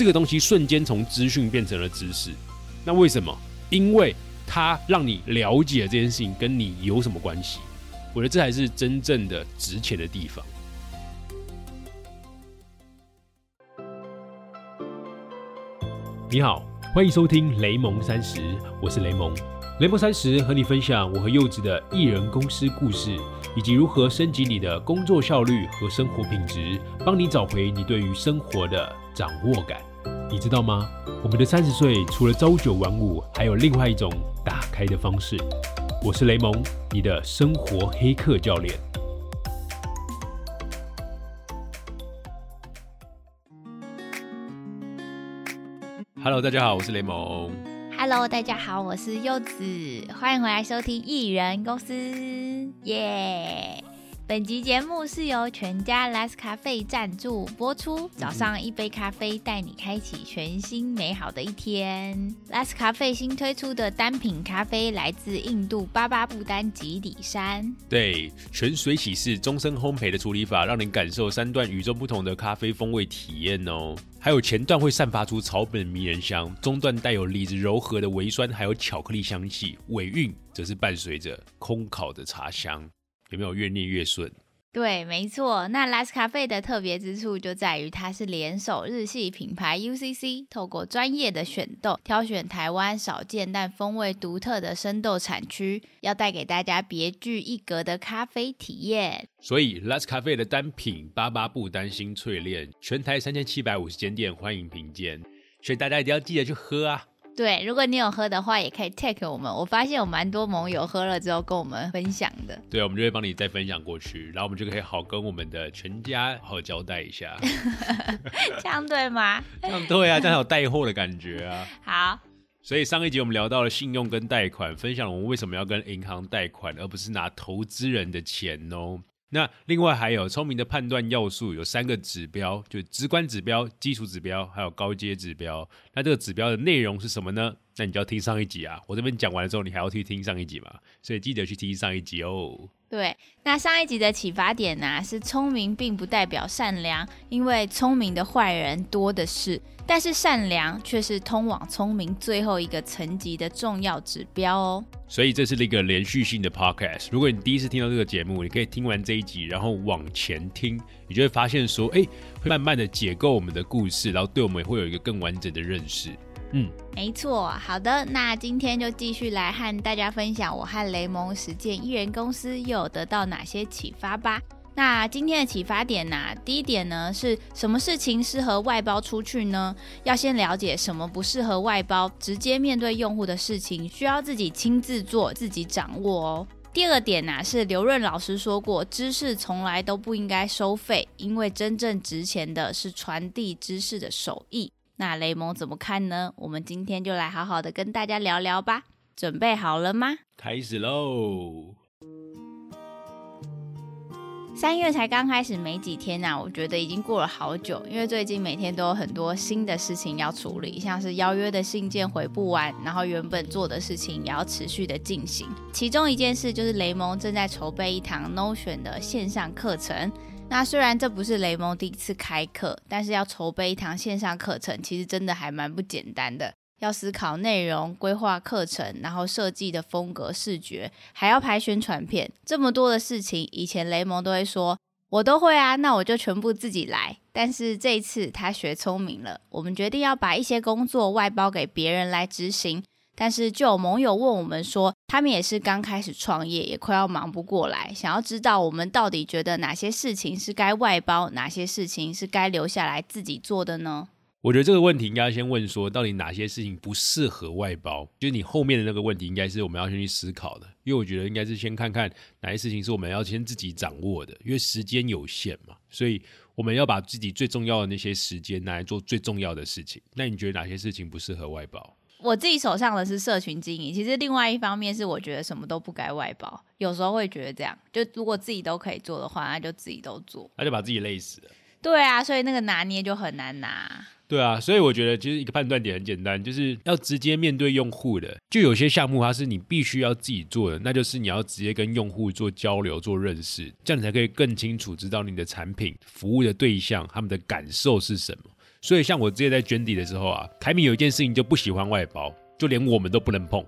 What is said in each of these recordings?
这个东西瞬间从资讯变成了知识。那为什么？因为它让你了解这件事情跟你有什么关系。我觉得这才是真正的值钱的地方。你好，欢迎收听雷蒙三十，我是雷蒙。雷蒙三十和你分享我和柚子的艺人公司故事，以及如何升级你的工作效率和生活品质，帮你找回你对于生活的掌握感。你知道吗？我们的三十岁除了朝九晚五，还有另外一种打开的方式。我是雷蒙，你的生活黑客教练。Hello，大家好，我是雷蒙。Hello，大家好，我是柚子，欢迎回来收听艺人公司，耶、本集节目是由全家 Last 咖啡赞助播出。早上一杯咖啡，带你开启全新美好的一天。Last 咖啡新推出的单品咖啡来自印度巴巴布丹吉里山。对，全水洗式终身烘焙的处理法，让您感受三段与众不同的咖啡风味体验哦。还有前段会散发出草本迷人香，中段带有李子柔和的微酸，还有巧克力香气，尾韵则是伴随着空烤的茶香，有没有越念越顺？对，没错。那咖啡的特别之处就在于它是联手日系品牌 UCC，透过专业的选豆，挑选台湾少见但风味独特的生豆产区，要带给大家别具一格的咖啡体验。所以咖啡的单品巴巴不担心淬炼，全台三千七百五十间店欢迎品鉴，所以大家一定要记得去喝啊！对，如果你有喝的话，也可以 take 我们。我发现有蛮多盟友喝了之后跟我们分享的。对，我们就会帮你再分享过去，然后我们就可以好跟我们的全家好好交代一下。这样对吗？这样对啊，这样有带货的感觉啊。好，所以上一集我们聊到了信用跟贷款，分享了我们为什么要跟银行贷款，而不是拿投资人的钱哦。那另外还有聪明的判断要素有三个指标，就直观指标、基础指标，还有高阶指标。那这个指标的内容是什么呢？那你就要听上一集啊。我这边讲完了之后，你还要去听上一集嘛，所以记得去听上一集哦。对，那上一集的启发点呢、是聪明并不代表善良，因为聪明的坏人多的是，但是善良却是通往聪明最后一个层级的重要指标哦。所以这是一个连续性的 podcast。如果你第一次听到这个节目，你可以听完这一集，然后往前听，你就会发现说，哎，会慢慢的解构我们的故事，然后对我们会有一个更完整的认识。嗯，没错，好的，那今天就继续来和大家分享我和雷蒙实践艺人公司又有得到哪些启发吧。那今天的启发点呢、第一点呢是什么事情适合外包出去呢？要先了解什么不适合外包，直接面对用户的事情，需要自己亲自做、自己掌握哦。第二点呢、是刘润老师说过，知识从来都不应该收费，因为真正值钱的是传递知识的手艺。那雷蒙怎么看呢？我们今天就来好好的跟大家聊聊吧。准备好了吗？开始喽。三月才刚开始没几天呐、我觉得已经过了好久，因为最近每天都有很多新的事情要处理，像是邀约的信件回不完，然后原本做的事情也要持续的进行。其中一件事就是雷蒙正在筹备一堂 Notion 的线上课程。那虽然这不是雷蒙第一次开课，但是要筹备一堂线上课程，其实真的还蛮不简单的。要思考内容、规划课程，然后设计的风格、视觉，还要拍宣传片，这么多的事情，以前雷蒙都会说我都会啊，那我就全部自己来。但是这一次他学聪明了，我们决定要把一些工作外包给别人来执行。但是就有盟友问我们说，他们也是刚开始创业，也快要忙不过来，想要知道我们到底觉得哪些事情是该外包，哪些事情是该留下来自己做的呢？我觉得这个问题应该先问说，到底哪些事情不适合外包？就是你后面的那个问题，应该是我们要先去思考的。因为我觉得应该是先看看哪些事情是我们要先自己掌握的，因为时间有限嘛，所以我们要把自己最重要的那些时间拿来做最重要的事情。那你觉得哪些事情不适合外包？我自己手上的是社群经营，其实另外一方面是我觉得什么都不该外包，有时候会觉得这样，就如果自己都可以做的话，那就自己都做。那就把自己累死了。对啊，所以那个拿捏就很难拿。对啊，所以我觉得其实一个判断点很简单，就是要直接面对用户的。就有些项目它是你必须要自己做的，那就是你要直接跟用户做交流、做认识，这样你才可以更清楚知道你的产品服务的对象他们的感受是什么。所以像我之前在捐底的时候啊，凯米有一件事情就不喜欢外包，就连我们都不能碰，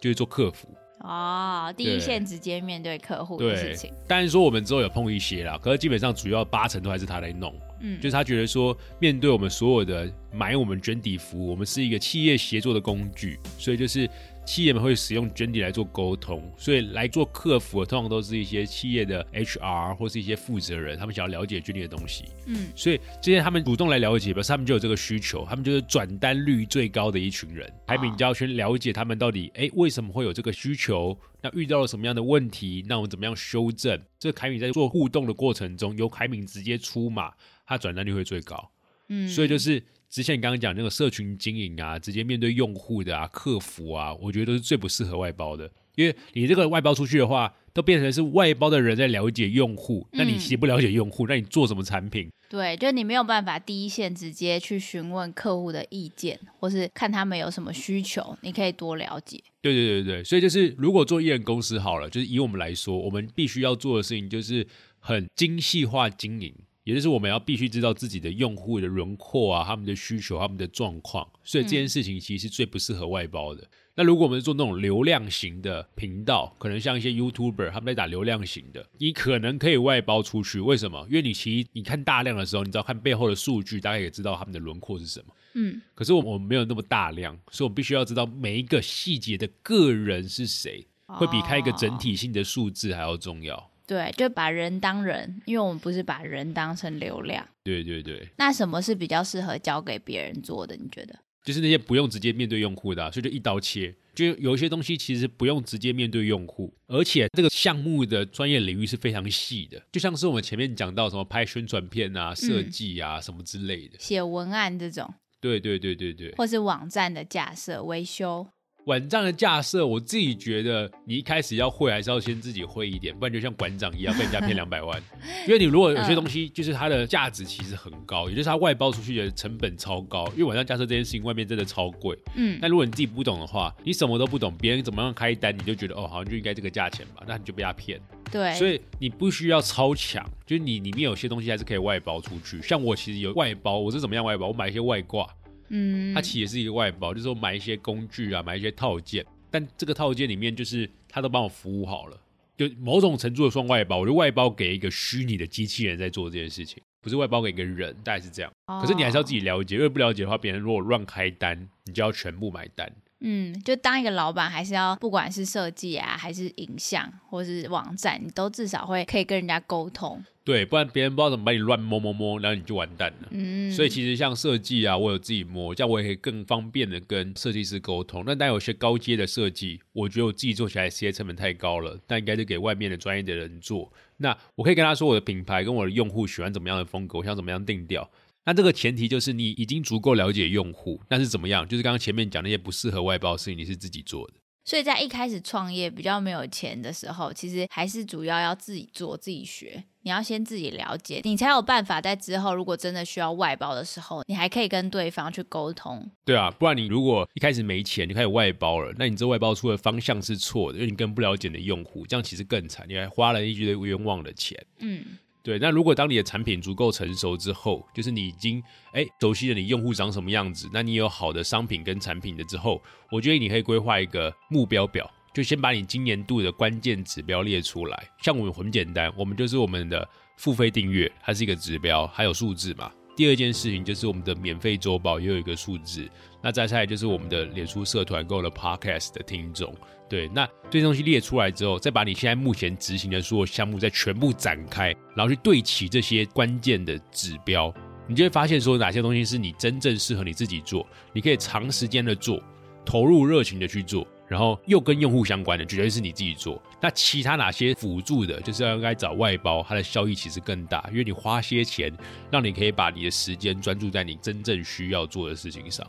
就是做客服。哦，第一对线直接面对客户的事情，当然说我们之后有碰一些啦，可是基本上主要八成都还是他来弄。嗯，就是他觉得说，面对我们所有的买我们卷底服务，我们是一个企业协作的工具，所以就是企业们会使用卷底来做沟通，所以来做客服的通常都是一些企业的 HR 或是一些负责人，他们想要了解卷底的东西，嗯，所以这些他们主动来了解，表示他们就有这个需求，他们就是转单率最高的一群人。海敏就要先了解他们到底哎为什么会有这个需求，那遇到了什么样的问题，那我们怎么样修正？这凯敏在做互动的过程中，由凯敏直接出马。他转单率会最高，嗯，所以就是之前你刚刚讲那个社群经营啊，直接面对用户的啊，客服啊，我觉得都是最不适合外包的，因为你这个外包出去的话，都变成是外包的人在了解用户，那你其实不了解用户，那你做什么产品？对，就你没有办法第一线直接去询问客户的意见，或是看他们有什么需求，你可以多了解。对对对对，所以就是如果做艺人公司好了，就是以我们来说，我们必须要做的事情就是很精细化经营。也就是我们要必须知道自己的用户的轮廓啊，他们的需求、他们的状况，所以这件事情其实是最不适合外包的。那如果我们做那种流量型的频道，可能像一些 YouTuber 他们在打流量型的，你可能可以外包出去。为什么？因为你其实你看大量的时候，你知道看背后的数据，大概也知道他们的轮廓是什么。嗯，可是我们没有那么大量，所以我们必须要知道每一个细节的个人是谁，会比开一个整体性的数字还要重要。对，就把人当人，因为我们不是把人当成流量。对对对，那什么是比较适合交给别人做的？你觉得？就是那些不用直接面对用户的、啊，所以就一刀切。就有一些东西其实不用直接面对用户，而且这个项目的专业领域是非常细的，就像是我们前面讲到什么拍宣传片啊、设计啊、什么之类的，写文案这种，对对对对对，或是网站的架设、维修。网站的架设，我自己觉得你一开始要会，还是要先自己会一点，不然就像馆长一样被人家骗两百万。因为你如果有些东西就是它的价值其实很高，也就是它外包出去的成本超高，因为晚上架设这件事情外面真的超贵。嗯，那如果你自己不懂的话，你什么都不懂，别人怎么样开单，你就觉得哦，好像就应该这个价钱吧，那你就被他骗。对，所以你不需要超强，就是你里面有些东西还是可以外包出去。像我其实有外包，我是怎么样外包？我买一些外挂，嗯，它其实也是一个外包，就是我买一些工具啊，买一些套件。但这个套件里面就是他都帮我服务好了，就某种程度的算外包，我就外包给一个虚拟的机器人在做这件事情，不是外包给一个人，大概是这样。可是你还是要自己了解，因为不了解的话，别人如果乱开单，你就要全部买单。嗯，就当一个老板，还是要不管是设计啊，还是影像，或是网站，你都至少会可以跟人家沟通。对，不然别人不知道怎么把你乱摸摸摸，然后你就完蛋了。嗯，所以其实像设计啊，我有自己摸，这样我也可以更方便的跟设计师沟通。那但有些高阶的设计，我觉得我自己做起来时间成本太高了，但应该是给外面的专业的人做。那我可以跟他说我的品牌跟我的用户喜欢怎么样的风格，我想怎么样定调。那这个前提就是你已经足够了解用户，那是怎么样？就是刚刚前面讲那些不适合外包的事情，你是自己做的。所以在一开始创业比较没有钱的时候，其实还是主要要自己做、自己学。你要先自己了解，你才有办法在之后如果真的需要外包的时候，你还可以跟对方去沟通。对啊，不然你如果一开始没钱就开始外包了，那你这外包出的方向是错的，因为你更不了解你的用户，这样其实更惨，你还花了一堆冤枉的钱。嗯，对，那如果当你的产品足够成熟之后，就是你已经哎熟悉了你用户长什么样子，那你有好的商品跟产品的之后，我觉得你可以规划一个目标表，就先把你今年度的关键指标列出来。像我们很简单，我们就是我们的付费订阅，它是一个指标，还有数字嘛。第二件事情就是我们的免费周报也有一个数字，那再下来就是我们的脸书社团购了 podcast 的听众。对，那这些东西列出来之后，再把你现在目前执行的所有项目再全部展开，然后去对齐这些关键的指标，你就会发现说哪些东西是你真正适合你自己做，你可以长时间的做，投入热情的去做，然后又跟用户相关的，绝对是你自己做。那其他哪些辅助的，就是要应该找外包，它的效益其实更大，因为你花些钱，让你可以把你的时间专注在你真正需要做的事情上。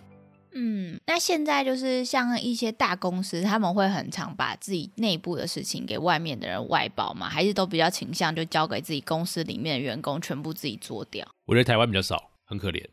嗯，那现在就是像一些大公司，他们会很常把自己内部的事情给外面的人外包嘛？还是都比较倾向就交给自己公司里面的员工全部自己做掉？我觉得台湾比较少，很可怜。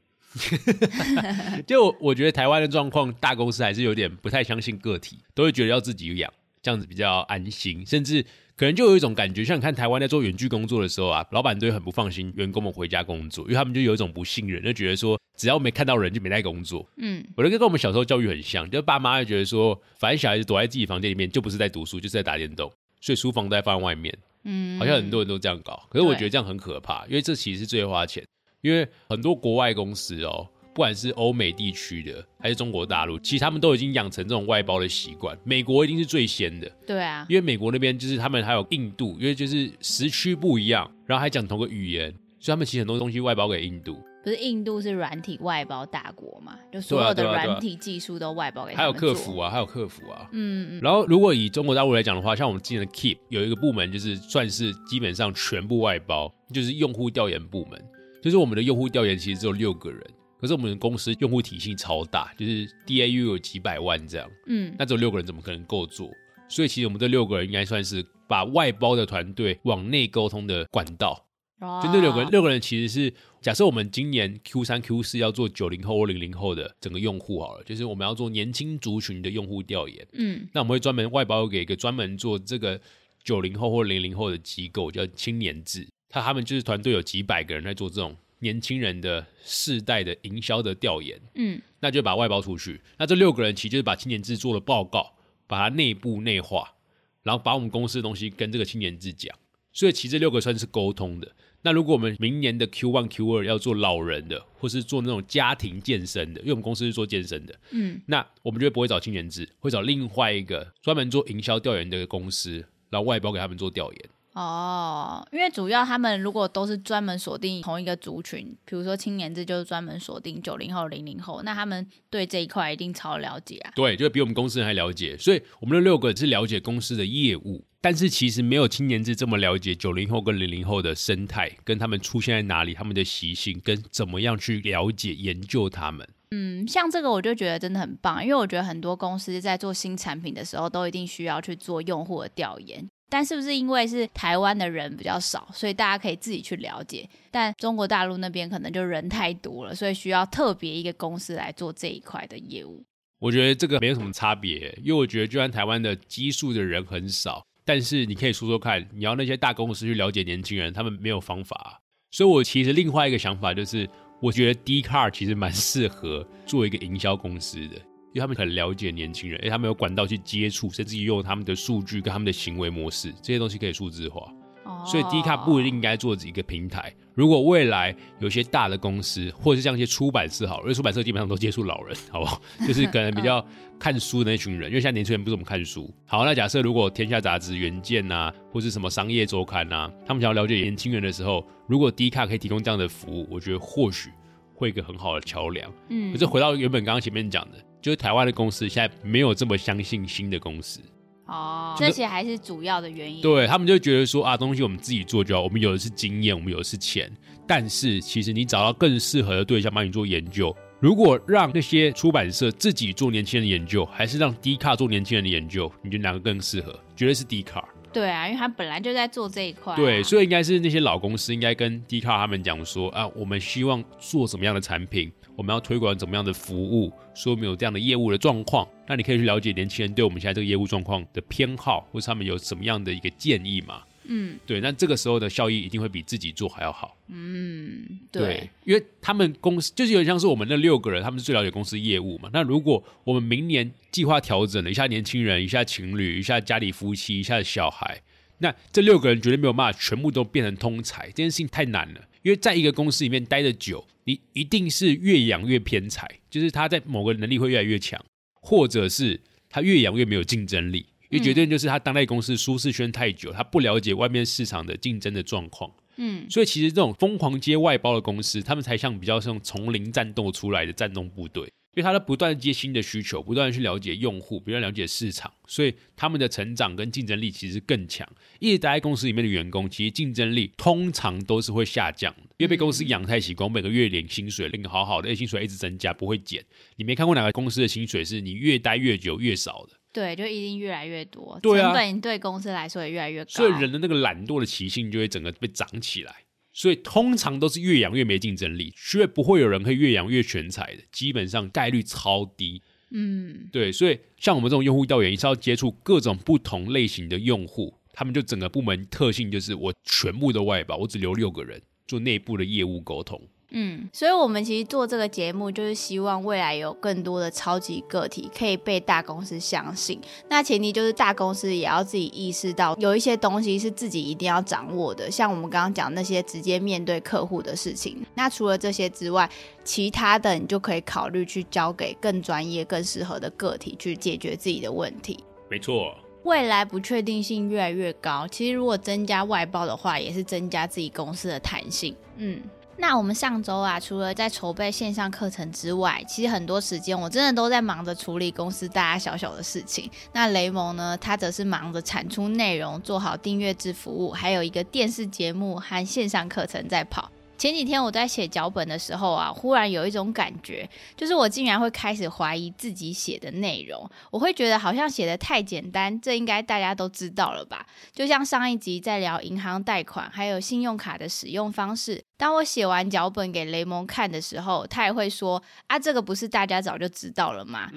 就我觉得台湾的状况，大公司还是有点不太相信个体，都会觉得要自己养，这样子比较安心。甚至可能就有一种感觉，像你看台湾在做远距工作的时候啊，老板都很不放心员工们回家工作，因为他们就有一种不信任，就觉得说只要没看到人就没在工作。嗯，我觉得跟我们小时候教育很像，就爸妈就觉得说，反正小孩子躲在自己房间里面就不是在读书，就是在打电动，所以书房都在放在外面。嗯，好像很多人都这样搞，可是我对觉得这样很可怕，因为这其实是最花钱。因为很多国外公司哦，不管是欧美地区的还是中国大陆，其实他们都已经养成这种外包的习惯。美国一定是最先的，对啊，因为美国那边就是他们还有印度，因为就是时区不一样，然后还讲同个语言，所以他们其实很多东西外包给印度，不是印度是软体外包大国嘛，就所有的软体技术都外包给他还有客服啊，还有客服啊。嗯嗯然后，如果以中国大陆来讲的话，像我们之前的 Keep 有一个部门，就是算是基本上全部外包，就是用户调研部门。就是我们的用户调研其实只有六个人，可是我们公司用户体系超大，就是 DAU 有几百万这样，嗯，那只有六个人怎么可能够做？所以其实我们这六个人应该算是把外包的团队往内沟通的管道。哦就那六个人，六个人其实是假设我们今年 Q 三、Q 四要做九零后或零零后的整个用户好了，就是我们要做年轻族群的用户调研。嗯那我们会专门外包给一个专门做这个九零后或零零后的机构，叫青年志。他他们就是团队有几百个人在做这种年轻人的世代的营销的调研，嗯那就把外包出去。那这六个人其实就是把青年志做了报告，把它内部内化，然后把我们公司的东西跟这个青年志讲。所以其实这六个算是沟通的。那如果我们明年的 Q one、Q 二要做老人的，或是做那种家庭健身的，因为我们公司是做健身的，嗯那我们就不会找青年志，会找另外一个专门做营销调研的公司，然后外包给他们做调研。哦，因为主要他们如果都是专门锁定同一个族群，比如说青年志就是专门锁定九零后、零零后，那他们对这一块一定超了解啊。对，就比我们公司人还了解，所以我们的六个是了解公司的业务，但是其实没有青年志这么了解九零后跟零零后的生态，跟他们出现在哪里，他们的习性，跟怎么样去了解研究他们。嗯，像这个我就觉得真的很棒，因为我觉得很多公司在做新产品的时候，都一定需要去做用户的调研。但是不是因为是台湾的人比较少，所以大家可以自己去了解？但中国大陆那边可能就人太多了，所以需要特别一个公司来做这一块的业务。我觉得这个没有什么差别，因为我觉得就算台湾的基数的人很少，但是你可以说说看，你要那些大公司去了解年轻人，他们没有方法。所以我其实另外一个想法就是，我觉得 D Car 其实蛮适合做一个营销公司的，因为他们很了解年轻人，而且他们有管道去接触，甚至于用他们的数据跟他们的行为模式，这些东西可以数字化。哦所以 D 卡不一定应该做一个平台。如果未来有些大的公司，或者是像一些出版社好了，因为出版社基本上都接触老人，好不好？就是可能比较看书的那群人，因为现在年轻人不怎么看书。好，那假设如果天下杂志、原件呐，或是什么商业周刊呐，他们想要了解年轻人的时候，如果 D 卡可以提供这样的服务，我觉得或许会一个很好的桥梁。嗯可是回到原本刚刚前面讲的，就是台湾的公司现在没有这么相信新的公司。哦，这些还是主要的原因。对他们就觉得说啊，东西我们自己做就好，我们有的是经验，我们有的是钱。但是其实你找到更适合的对象帮你做研究，如果让那些出版社自己做年轻人的研究，还是让 D 卡做年轻人的研究，你觉得哪个更适合？绝对是 D 卡。对啊，因为他本来就在做这一块啊、对，所以应该是那些老公司应该跟 D 卡他们讲说啊，我们希望做什么样的产品，我们要推广怎么样的服务，说我们有这样的业务的状况，那你可以去了解年轻人对我们现在这个业务状况的偏好，或是他们有什么样的一个建议嘛？嗯对，那这个时候的效益一定会比自己做还要好。嗯，对，因为他们公司就是有点像是我们那六个人，他们是最了解公司业务嘛。那如果我们明年计划调整了一下年轻人，一下情侣，一下家里夫妻，一下小孩，那这六个人绝对没有办法全部都变成通才，这件事情太难了。因为在一个公司里面待的久，你一定是越养越偏财，就是他在某个能力会越来越强，或者是他越养越没有竞争力。因为绝对就是他当代公司舒适圈太久，他不了解外面市场的竞争的状况。嗯所以其实这种疯狂接外包的公司，他们才像比较像丛林战斗出来的战斗部队，因为他在不断接新的需求，不断去了解用户，不断了解市场，所以他们的成长跟竞争力其实更强。一直待在公司里面的员工，其实竞争力通常都是会下降的，因为被公司养太习惯，每个月领薪水领好好的，薪水一直增加，不会减。你没看过哪个公司的薪水是你越待越久越少的？对，就一定越来越多，对啊成本对公司来说也越来越高。所以人的那个懒惰的习性就会整个被长起来。所以通常都是越养越没竞争力，却不会有人可以越养越全才的，基本上概率超低。嗯对，所以像我们这种用户调研，是要接触各种不同类型的用户，他们就整个部门特性就是我全部都外包，我只留六个人做内部的业务沟通。嗯，所以我们其实做这个节目，就是希望未来有更多的超级个体可以被大公司相信。那前提就是大公司也要自己意识到，有一些东西是自己一定要掌握的，像我们刚刚讲那些直接面对客户的事情。那除了这些之外，其他的你就可以考虑去交给更专业、更适合的个体去解决自己的问题。没错。未来不确定性越来越高，其实如果增加外包的话，也是增加自己公司的弹性。嗯。那我们上周啊，除了在筹备线上课程之外，其实很多时间我真的都在忙着处理公司大大小小的事情。那雷蒙呢，他则是忙着产出内容，做好订阅制服务，还有一个电视节目和线上课程在跑。前几天我在写脚本的时候啊，忽然有一种感觉，就是我竟然会开始怀疑自己写的内容。我会觉得好像写的太简单，这应该大家都知道了吧？就像上一集在聊银行贷款还有信用卡的使用方式，当我写完脚本给雷蒙看的时候，他也会说：“啊，这个不是大家早就知道了吗？”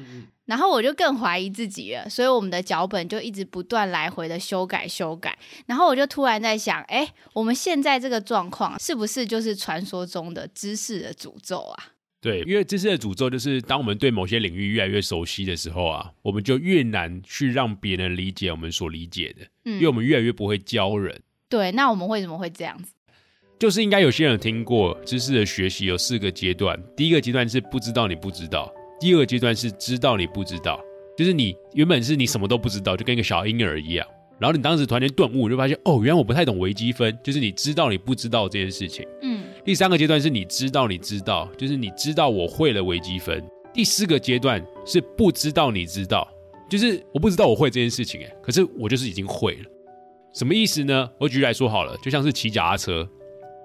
然后我就更怀疑自己了，所以我们的脚本就一直不断来回的修改修改。然后我就突然在想，哎，我们现在这个状况是不是就是传说中的知识的诅咒啊？对，因为知识的诅咒就是当我们对某些领域越来越熟悉的时候啊，我们就越难去让别人理解我们所理解的，因为我们越来越不会教人。对，那我们为什么会这样子？就是应该有些人听过知识的学习有四个阶段，第一个阶段是不知道你不知道。第二个阶段是知道你不知道，就是你原本是你什么都不知道，就跟一个小婴儿一样。然后你当时突然间顿悟，就发现哦，原来我不太懂微积分，就是你知道你不知道这件事情。嗯。第三个阶段是你知道你知道，就是你知道我会了微积分。第四个阶段是不知道你知道，就是我不知道我会这件事情，哎，可是我就是已经会了。什么意思呢？我举例来说好了，就像是骑脚踏车。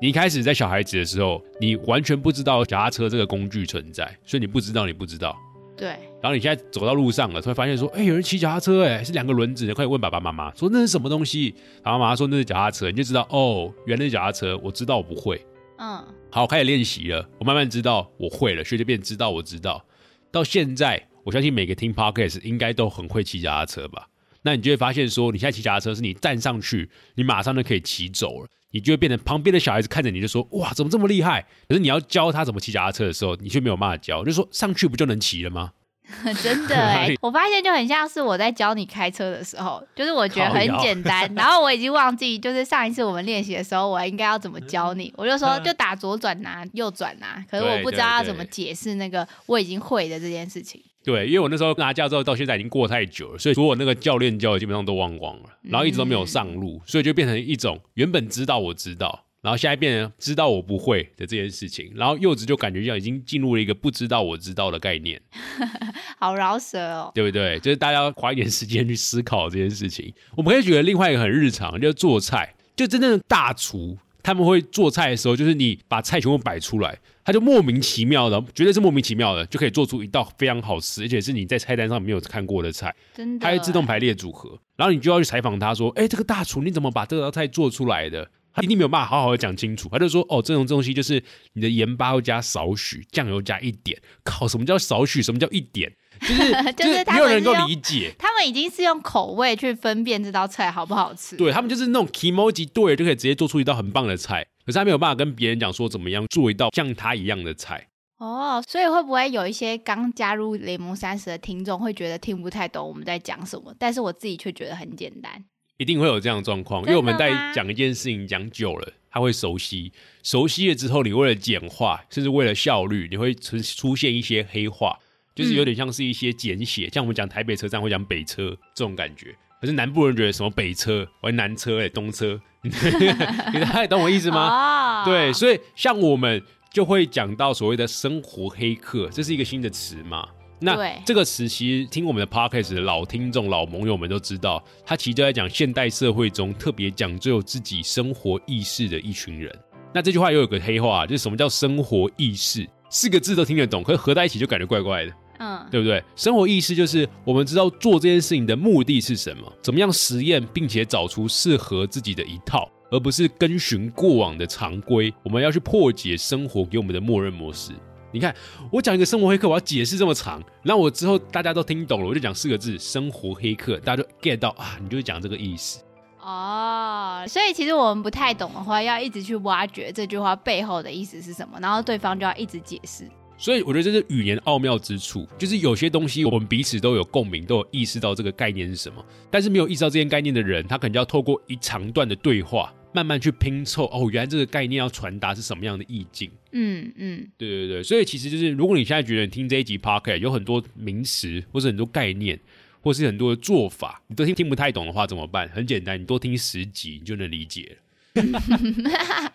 你一开始在小孩子的时候，你完全不知道脚踏车这个工具存在，所以你不知道，你不知道。对。然后你现在走到路上了，突然发现说：“哎，有人骑脚踏车，哎，是两个轮子。”你快问爸爸妈妈说：“那是什么东西？”爸爸妈妈说：“那是脚踏车。”你就知道哦，原来是脚踏车。我知道我不会。嗯。好，开始练习了。我慢慢知道我会了，所以就变知道我知道。到现在，我相信每个听 podcast 应该都很会骑脚踏车吧？那你就会发现说，你现在骑脚踏车是你站上去，你马上就可以骑走了。你就会变成旁边的小孩子看着你就说哇怎么这么厉害？可是你要教他怎么骑脚踏车的时候，你却没有办法教，就说上去不就能骑了吗？真的哎，我发现就很像是我在教你开车的时候，就是我觉得很简单，然后我已经忘记就是上一次我们练习的时候，我应该要怎么教你？我就说就打左转呐，右转呐，可是我不知道要怎么解释那个我已经会的这件事情。对，因为我那时候拿驾照到现在已经过太久了，所以所有那个教练教的基本上都忘光了，然后一直都没有上路，所以就变成一种原本知道我知道，然后现在变成知道我不会的这件事情，然后柚子就感觉像已经进入了一个不知道我知道的概念，好饶舌哦，对不对？就是大家花一点时间去思考这件事情。我们可以举得另外一个很日常，就是做菜，就真正的大厨他们会做菜的时候，就是你把菜全部摆出来。他就莫名其妙的，绝对是莫名其妙的，就可以做出一道非常好吃，而且是你在菜单上没有看过的菜，真的，它会自动排列组合。然后你就要去采访他说：“哎，这个大厨你怎么把这道菜做出来的？”他一定没有办法好好的讲清楚。他就说：“哦，这种东西就是你的盐巴要加少许，酱油加一点。靠，什么叫少许？什么叫一点？就是 就是没有人能够理解。他们已经是用口味去分辨这道菜好不好吃。对他们就是那种 emoji 对就可以直接做出一道很棒的菜。”可是他没有办法跟别人讲说怎么样做一道像他一样的菜哦，所以会不会有一些刚加入雷蒙三十的听众会觉得听不太懂我们在讲什么？但是我自己却觉得很简单。一定会有这样的状况，因为我们在讲一件事情讲久了，他会熟悉，熟悉了之后，你为了简化，甚至为了效率，你会出出现一些黑话，就是有点像是一些简写，像我们讲台北车站会讲北车这种感觉。可是南部人觉得什么北车，或南车哎，东车。你大概懂我意思吗？对，所以像我们就会讲到所谓的生活黑客，这是一个新的词嘛？那这个词其实听我们的 podcast 的老听众、老盟友们都知道，他其实就在讲现代社会中特别讲究自己生活意识的一群人。那这句话又有个黑话，就是什么叫生活意识？四个字都听得懂，可是合在一起就感觉怪怪的。嗯，对不对？生活意识就是我们知道做这件事情的目的是什么，怎么样实验，并且找出适合自己的一套，而不是跟循过往的常规。我们要去破解生活给我们的默认模式。你看，我讲一个生活黑客，我要解释这么长，那我之后大家都听懂了，我就讲四个字：生活黑客，大家就 get 到啊，你就讲这个意思。哦，所以其实我们不太懂的话，要一直去挖掘这句话背后的意思是什么，然后对方就要一直解释。所以我觉得这是语言奥妙之处，就是有些东西我们彼此都有共鸣，都有意识到这个概念是什么，但是没有意识到这些概念的人，他可能就要透过一长段的对话，慢慢去拼凑。哦，原来这个概念要传达是什么样的意境？嗯嗯，对对对。所以其实就是，如果你现在觉得你听这一集 podcast 有很多名词，或是很多概念，或是很多的做法，你都听听不太懂的话，怎么办？很简单，你多听十集，你就能理解了。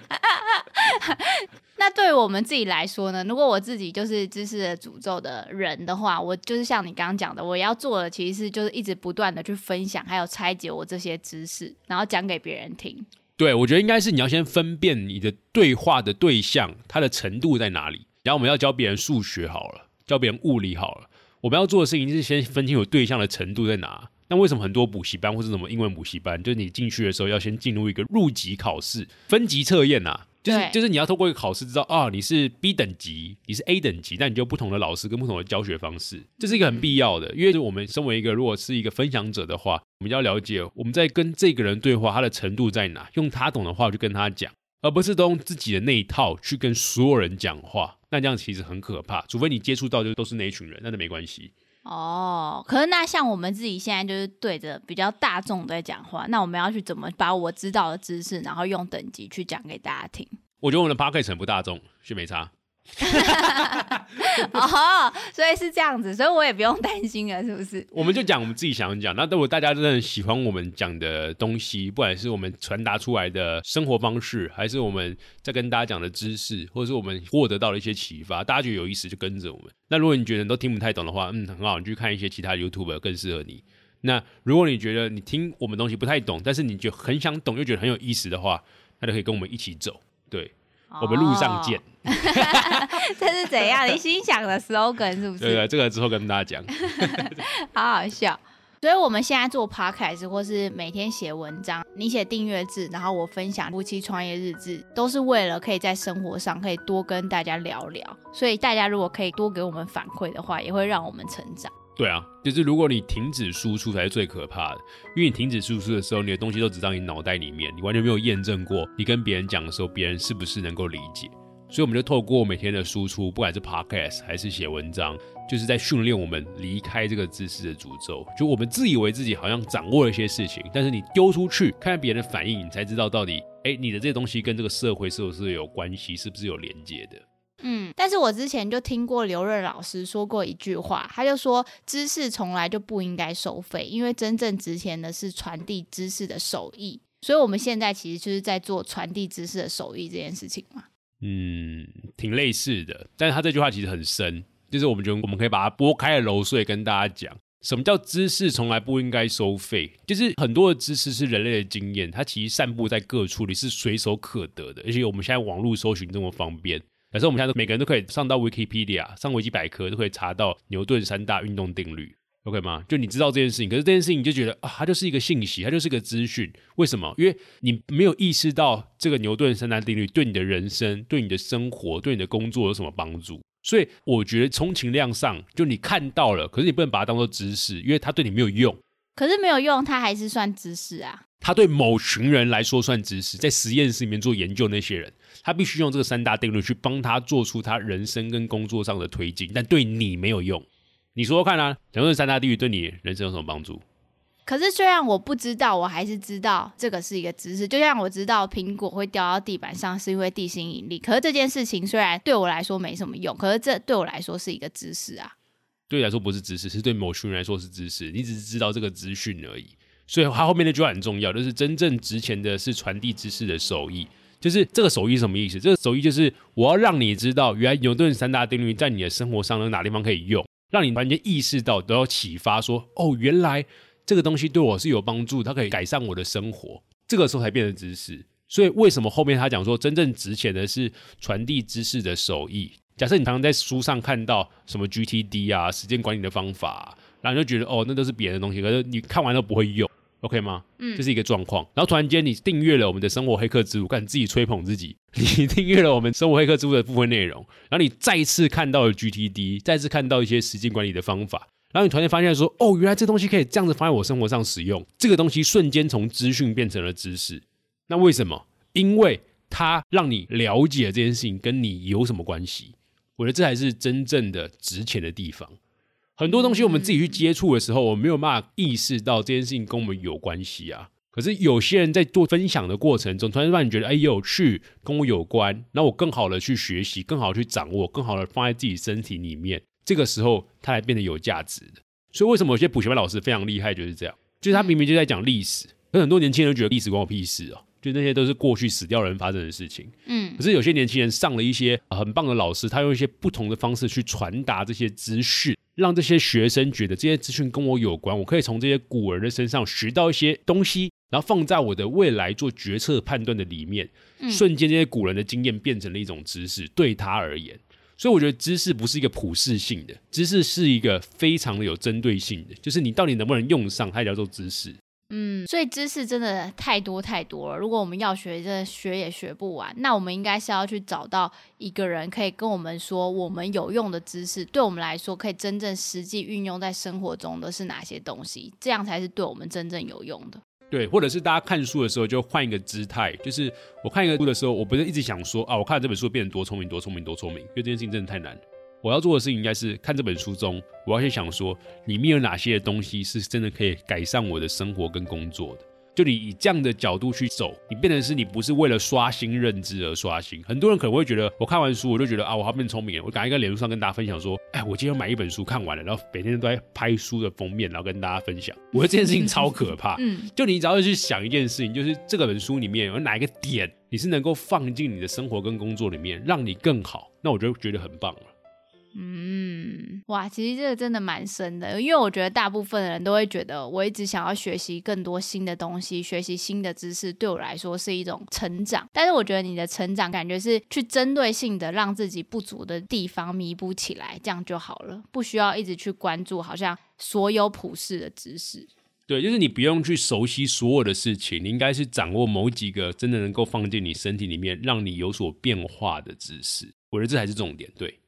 对于我们自己来说呢？如果我自己就是知识的诅咒的人的话，我就是像你刚刚讲的，我要做的其实是就是一直不断的去分享，还有拆解我这些知识，然后讲给别人听。对，我觉得应该是你要先分辨你的对话的对象，他的程度在哪里。然后我们要教别人数学好了，教别人物理好了，我们要做的事情就是先分清楚对象的程度在哪。那为什么很多补习班或是什么英文补习班，就是你进去的时候要先进入一个入级考试、分级测验呐？就是就是你要通过一个考试知道啊，你是 B 等级，你是 A 等级，那你就不同的老师跟不同的教学方式，这是一个很必要的。因为我们身为一个如果是一个分享者的话，我们要了解我们在跟这个人对话，他的程度在哪，用他懂的话去跟他讲，而不是都用自己的那一套去跟所有人讲话。那这样其实很可怕，除非你接触到就都是那一群人，那就没关系。哦，可是那像我们自己现在就是对着比较大众在讲话，那我们要去怎么把我知道的知识，然后用等级去讲给大家听？我觉得我们的 p a r k 很不大众，是没差。哦，所以是这样子，所以我也不用担心了，是不是？我们就讲我们自己想讲，那如果大家真的喜欢我们讲的东西，不管是我们传达出来的生活方式，还是我们在跟大家讲的知识，或者是我们获得到的一些启发，大家觉得有意思就跟着我们。那如果你觉得都听不太懂的话，嗯，很好，你去看一些其他 YouTube 更适合你。那如果你觉得你听我们东西不太懂，但是你就很想懂又觉得很有意思的话，那就可以跟我们一起走，对。我们路上见。这是怎样？你心想的 slogan 是不是？对对，这个之后跟大家讲。好好笑。所以我们现在做 podcast 或是每天写文章，你写订阅制，然后我分享夫妻创业日志，都是为了可以在生活上可以多跟大家聊聊。所以大家如果可以多给我们反馈的话，也会让我们成长。对啊，就是如果你停止输出才是最可怕的，因为你停止输出的时候，你的东西都只在你脑袋里面，你完全没有验证过，你跟别人讲的时候，别人是不是能够理解。所以我们就透过每天的输出，不管是 podcast 还是写文章，就是在训练我们离开这个知识的诅咒。就我们自以为自己好像掌握了一些事情，但是你丢出去看看别人的反应，你才知道到底，哎，你的这些东西跟这个社会是不是有关系，是不是有连接的。嗯，但是我之前就听过刘润老师说过一句话，他就说知识从来就不应该收费，因为真正值钱的是传递知识的手艺。所以我们现在其实就是在做传递知识的手艺这件事情嘛。嗯，挺类似的，但是他这句话其实很深，就是我们觉得我们可以把它拨开了揉碎，跟大家讲什么叫知识从来不应该收费。就是很多的知识是人类的经验，它其实散布在各处，你是随手可得的，而且我们现在网络搜寻这么方便。可是我们现在每个人都可以上到 Wikipedia 上维基百科，都可以查到牛顿三大运动定律，OK 吗？就你知道这件事情，可是这件事情你就觉得啊，它就是一个信息，它就是一个资讯。为什么？因为你没有意识到这个牛顿三大定律对你的人生、对你的生活、对你的工作有什么帮助。所以我觉得充其量上，就你看到了，可是你不能把它当做知识，因为它对你没有用。可是没有用，它还是算知识啊。它对某群人来说算知识，在实验室里面做研究那些人。他必须用这个三大定律去帮他做出他人生跟工作上的推进，但对你没有用。你说说看啊，讲这三大定律对你人生有什么帮助？可是虽然我不知道，我还是知道这个是一个知识。就像我知道苹果会掉到地板上是因为地心引力，可是这件事情虽然对我来说没什么用，可是这对我来说是一个知识啊。对你来说不是知识，是对某群人来说是知识。你只是知道这个资讯而已。所以他后面那句话很重要，就是真正值钱的是传递知识的手艺。就是这个手艺什么意思？这个手艺就是我要让你知道，原来牛顿三大定律在你的生活上有哪地方可以用，让你完全意识到，都要启发说，哦，原来这个东西对我是有帮助，它可以改善我的生活。这个时候才变成知识。所以为什么后面他讲说，真正值钱的是传递知识的手艺？假设你常常在书上看到什么 GTD 啊，时间管理的方法，然后你就觉得哦，那都是别人的东西，可是你看完都不会用。OK 吗？嗯，这是一个状况。然后突然间，你订阅了我们的生活黑客之路，看自己吹捧自己。你订阅了我们生活黑客之路的部分内容，然后你再次看到了 GTD，再次看到一些时间管理的方法，然后你突然发现说，哦，原来这东西可以这样子放在我生活上使用，这个东西瞬间从资讯变成了知识。那为什么？因为它让你了解这件事情跟你有什么关系？我觉得这才是真正的值钱的地方。很多东西我们自己去接触的时候，我没有办法意识到这件事情跟我们有关系啊。可是有些人在做分享的过程中，突然让你觉得哎有趣，跟我有关，那我更好的去学习，更好去掌握，更好的放在自己身体里面，这个时候它才变得有价值的。所以为什么有些补习班老师非常厉害，就是这样，就是他明明就在讲历史，可很多年轻人觉得历史关我屁事哦。就那些都是过去死掉人发生的事情，嗯，可是有些年轻人上了一些很棒的老师，他用一些不同的方式去传达这些资讯，让这些学生觉得这些资讯跟我有关，我可以从这些古人的身上学到一些东西，然后放在我的未来做决策判断的里面，瞬间这些古人的经验变成了一种知识，对他而言，所以我觉得知识不是一个普世性的，知识是一个非常的有针对性的，就是你到底能不能用上，它叫做知识。嗯，所以知识真的太多太多了。如果我们要学，真的学也学不完。那我们应该是要去找到一个人，可以跟我们说，我们有用的知识，对我们来说可以真正实际运用在生活中的是哪些东西？这样才是对我们真正有用的。对，或者是大家看书的时候就换一个姿态，就是我看一个书的时候，我不是一直想说啊，我看了这本书变得多聪明，多聪明，多聪明，因为这件事情真的太难。我要做的事情应该是看这本书中，我要先想说里面有哪些东西是真的可以改善我的生活跟工作的。就你以这样的角度去走，你变成是你不是为了刷新认知而刷新。很多人可能会觉得，我看完书我就觉得啊，我好变聪明了。我赶快在脸书上跟大家分享说，哎，我今天买一本书看完了，然后每天都在拍书的封面，然后跟大家分享。我觉得这件事情超可怕。嗯，就你只要去想一件事情，就是这个本书里面有哪一个点，你是能够放进你的生活跟工作里面，让你更好，那我就觉得很棒了。嗯，哇，其实这个真的蛮深的，因为我觉得大部分的人都会觉得，我一直想要学习更多新的东西，学习新的知识，对我来说是一种成长。但是我觉得你的成长感觉是去针对性的让自己不足的地方弥补起来，这样就好了，不需要一直去关注好像所有普世的知识。对，就是你不用去熟悉所有的事情，你应该是掌握某几个真的能够放进你身体里面，让你有所变化的知识。我觉得这才是重点。对。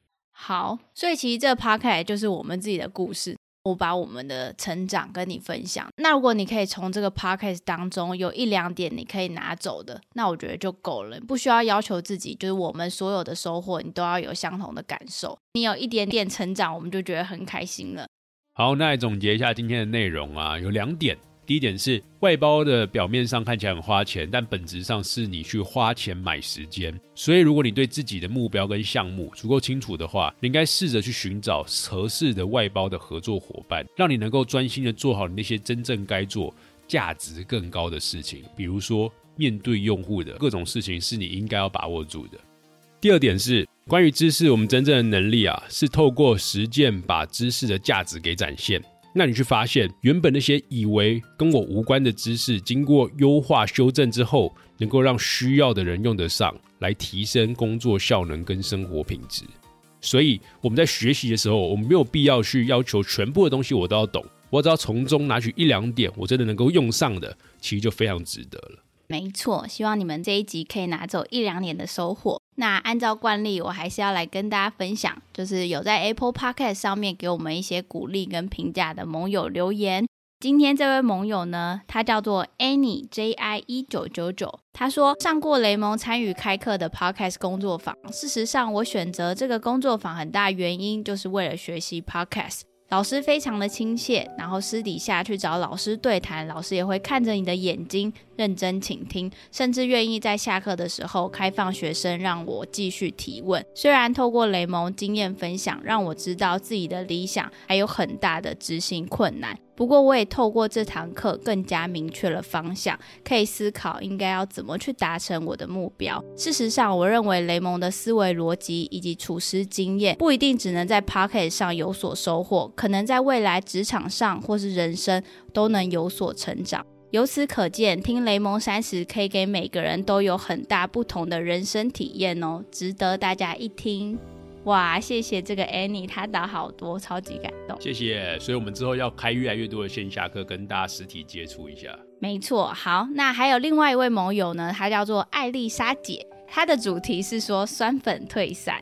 好，所以其实这个 podcast 就是我们自己的故事，我把我们的成长跟你分享。那如果你可以从这个 podcast 当中有一两点你可以拿走的，那我觉得就够了，不需要要求自己，就是我们所有的收获你都要有相同的感受。你有一点点成长，我们就觉得很开心了。好，那总结一下今天的内容啊，有两点。第一点是外包的表面上看起来很花钱，但本质上是你去花钱买时间。所以，如果你对自己的目标跟项目足够清楚的话，你应该试着去寻找合适的外包的合作伙伴，让你能够专心的做好你那些真正该做、价值更高的事情。比如说，面对用户的各种事情是你应该要把握住的。第二点是关于知识，我们真正的能力啊，是透过实践把知识的价值给展现。那你去发现，原本那些以为跟我无关的知识，经过优化修正之后，能够让需要的人用得上，来提升工作效能跟生活品质。所以我们在学习的时候，我们没有必要去要求全部的东西我都要懂，我只要从中拿取一两点我真的能够用上的，其实就非常值得了。没错，希望你们这一集可以拿走一两年的收获。那按照惯例，我还是要来跟大家分享，就是有在 Apple Podcast 上面给我们一些鼓励跟评价的盟友留言。今天这位盟友呢，他叫做 Annie J I 一九九九，他说上过雷蒙参与开课的 Podcast 工作坊。事实上，我选择这个工作坊很大原因就是为了学习 Podcast。老师非常的亲切，然后私底下去找老师对谈，老师也会看着你的眼睛，认真倾听，甚至愿意在下课的时候开放学生让我继续提问。虽然透过雷蒙经验分享，让我知道自己的理想还有很大的执行困难。不过，我也透过这堂课更加明确了方向，可以思考应该要怎么去达成我的目标。事实上，我认为雷蒙的思维逻辑以及处事经验不一定只能在 p o c k e t 上有所收获，可能在未来职场上或是人生都能有所成长。由此可见，听雷蒙三十可以给每个人都有很大不同的人生体验哦，值得大家一听。哇，谢谢这个 Annie，她打好多，超级感动。谢谢，所以我们之后要开越来越多的线下课，跟大家实体接触一下。没错，好，那还有另外一位盟友呢，她叫做艾丽莎姐。它的主题是说酸粉退散，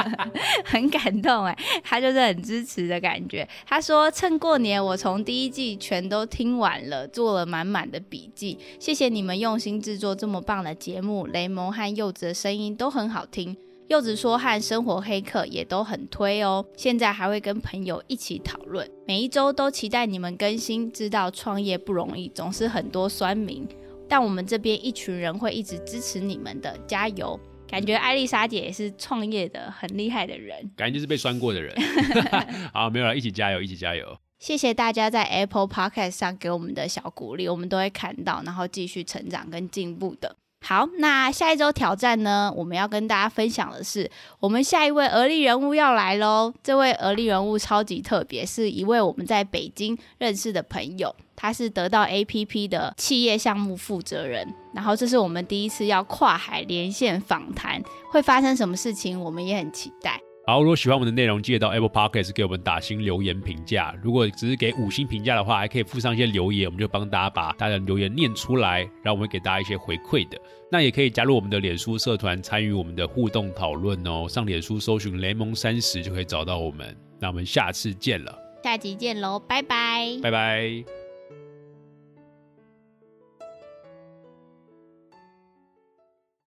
很感动哎，他就是很支持的感觉。他说趁过年，我从第一季全都听完了，做了满满的笔记。谢谢你们用心制作这么棒的节目，雷蒙和柚子的声音都很好听。柚子说和生活黑客也都很推哦，现在还会跟朋友一起讨论，每一周都期待你们更新。知道创业不容易，总是很多酸民，但我们这边一群人会一直支持你们的，加油！感觉艾丽莎姐也是创业的很厉害的人，感觉就是被拴过的人。好，没有了，一起加油，一起加油！谢谢大家在 Apple Podcast 上给我们的小鼓励，我们都会看到，然后继续成长跟进步的。好，那下一周挑战呢？我们要跟大家分享的是，我们下一位而立人物要来喽。这位而立人物超级特别，是一位我们在北京认识的朋友，他是得到 APP 的企业项目负责人。然后这是我们第一次要跨海连线访谈，会发生什么事情？我们也很期待。好，如果喜欢我们的内容，记得到 Apple Podcast 给我们打新留言评价。如果只是给五星评价的话，还可以附上一些留言，我们就帮大家把大家的留言念出来，然后我们给大家一些回馈的。那也可以加入我们的脸书社团，参与我们的互动讨论哦。上脸书搜寻雷蒙三十就可以找到我们。那我们下次见了，下集见喽，拜拜，拜拜。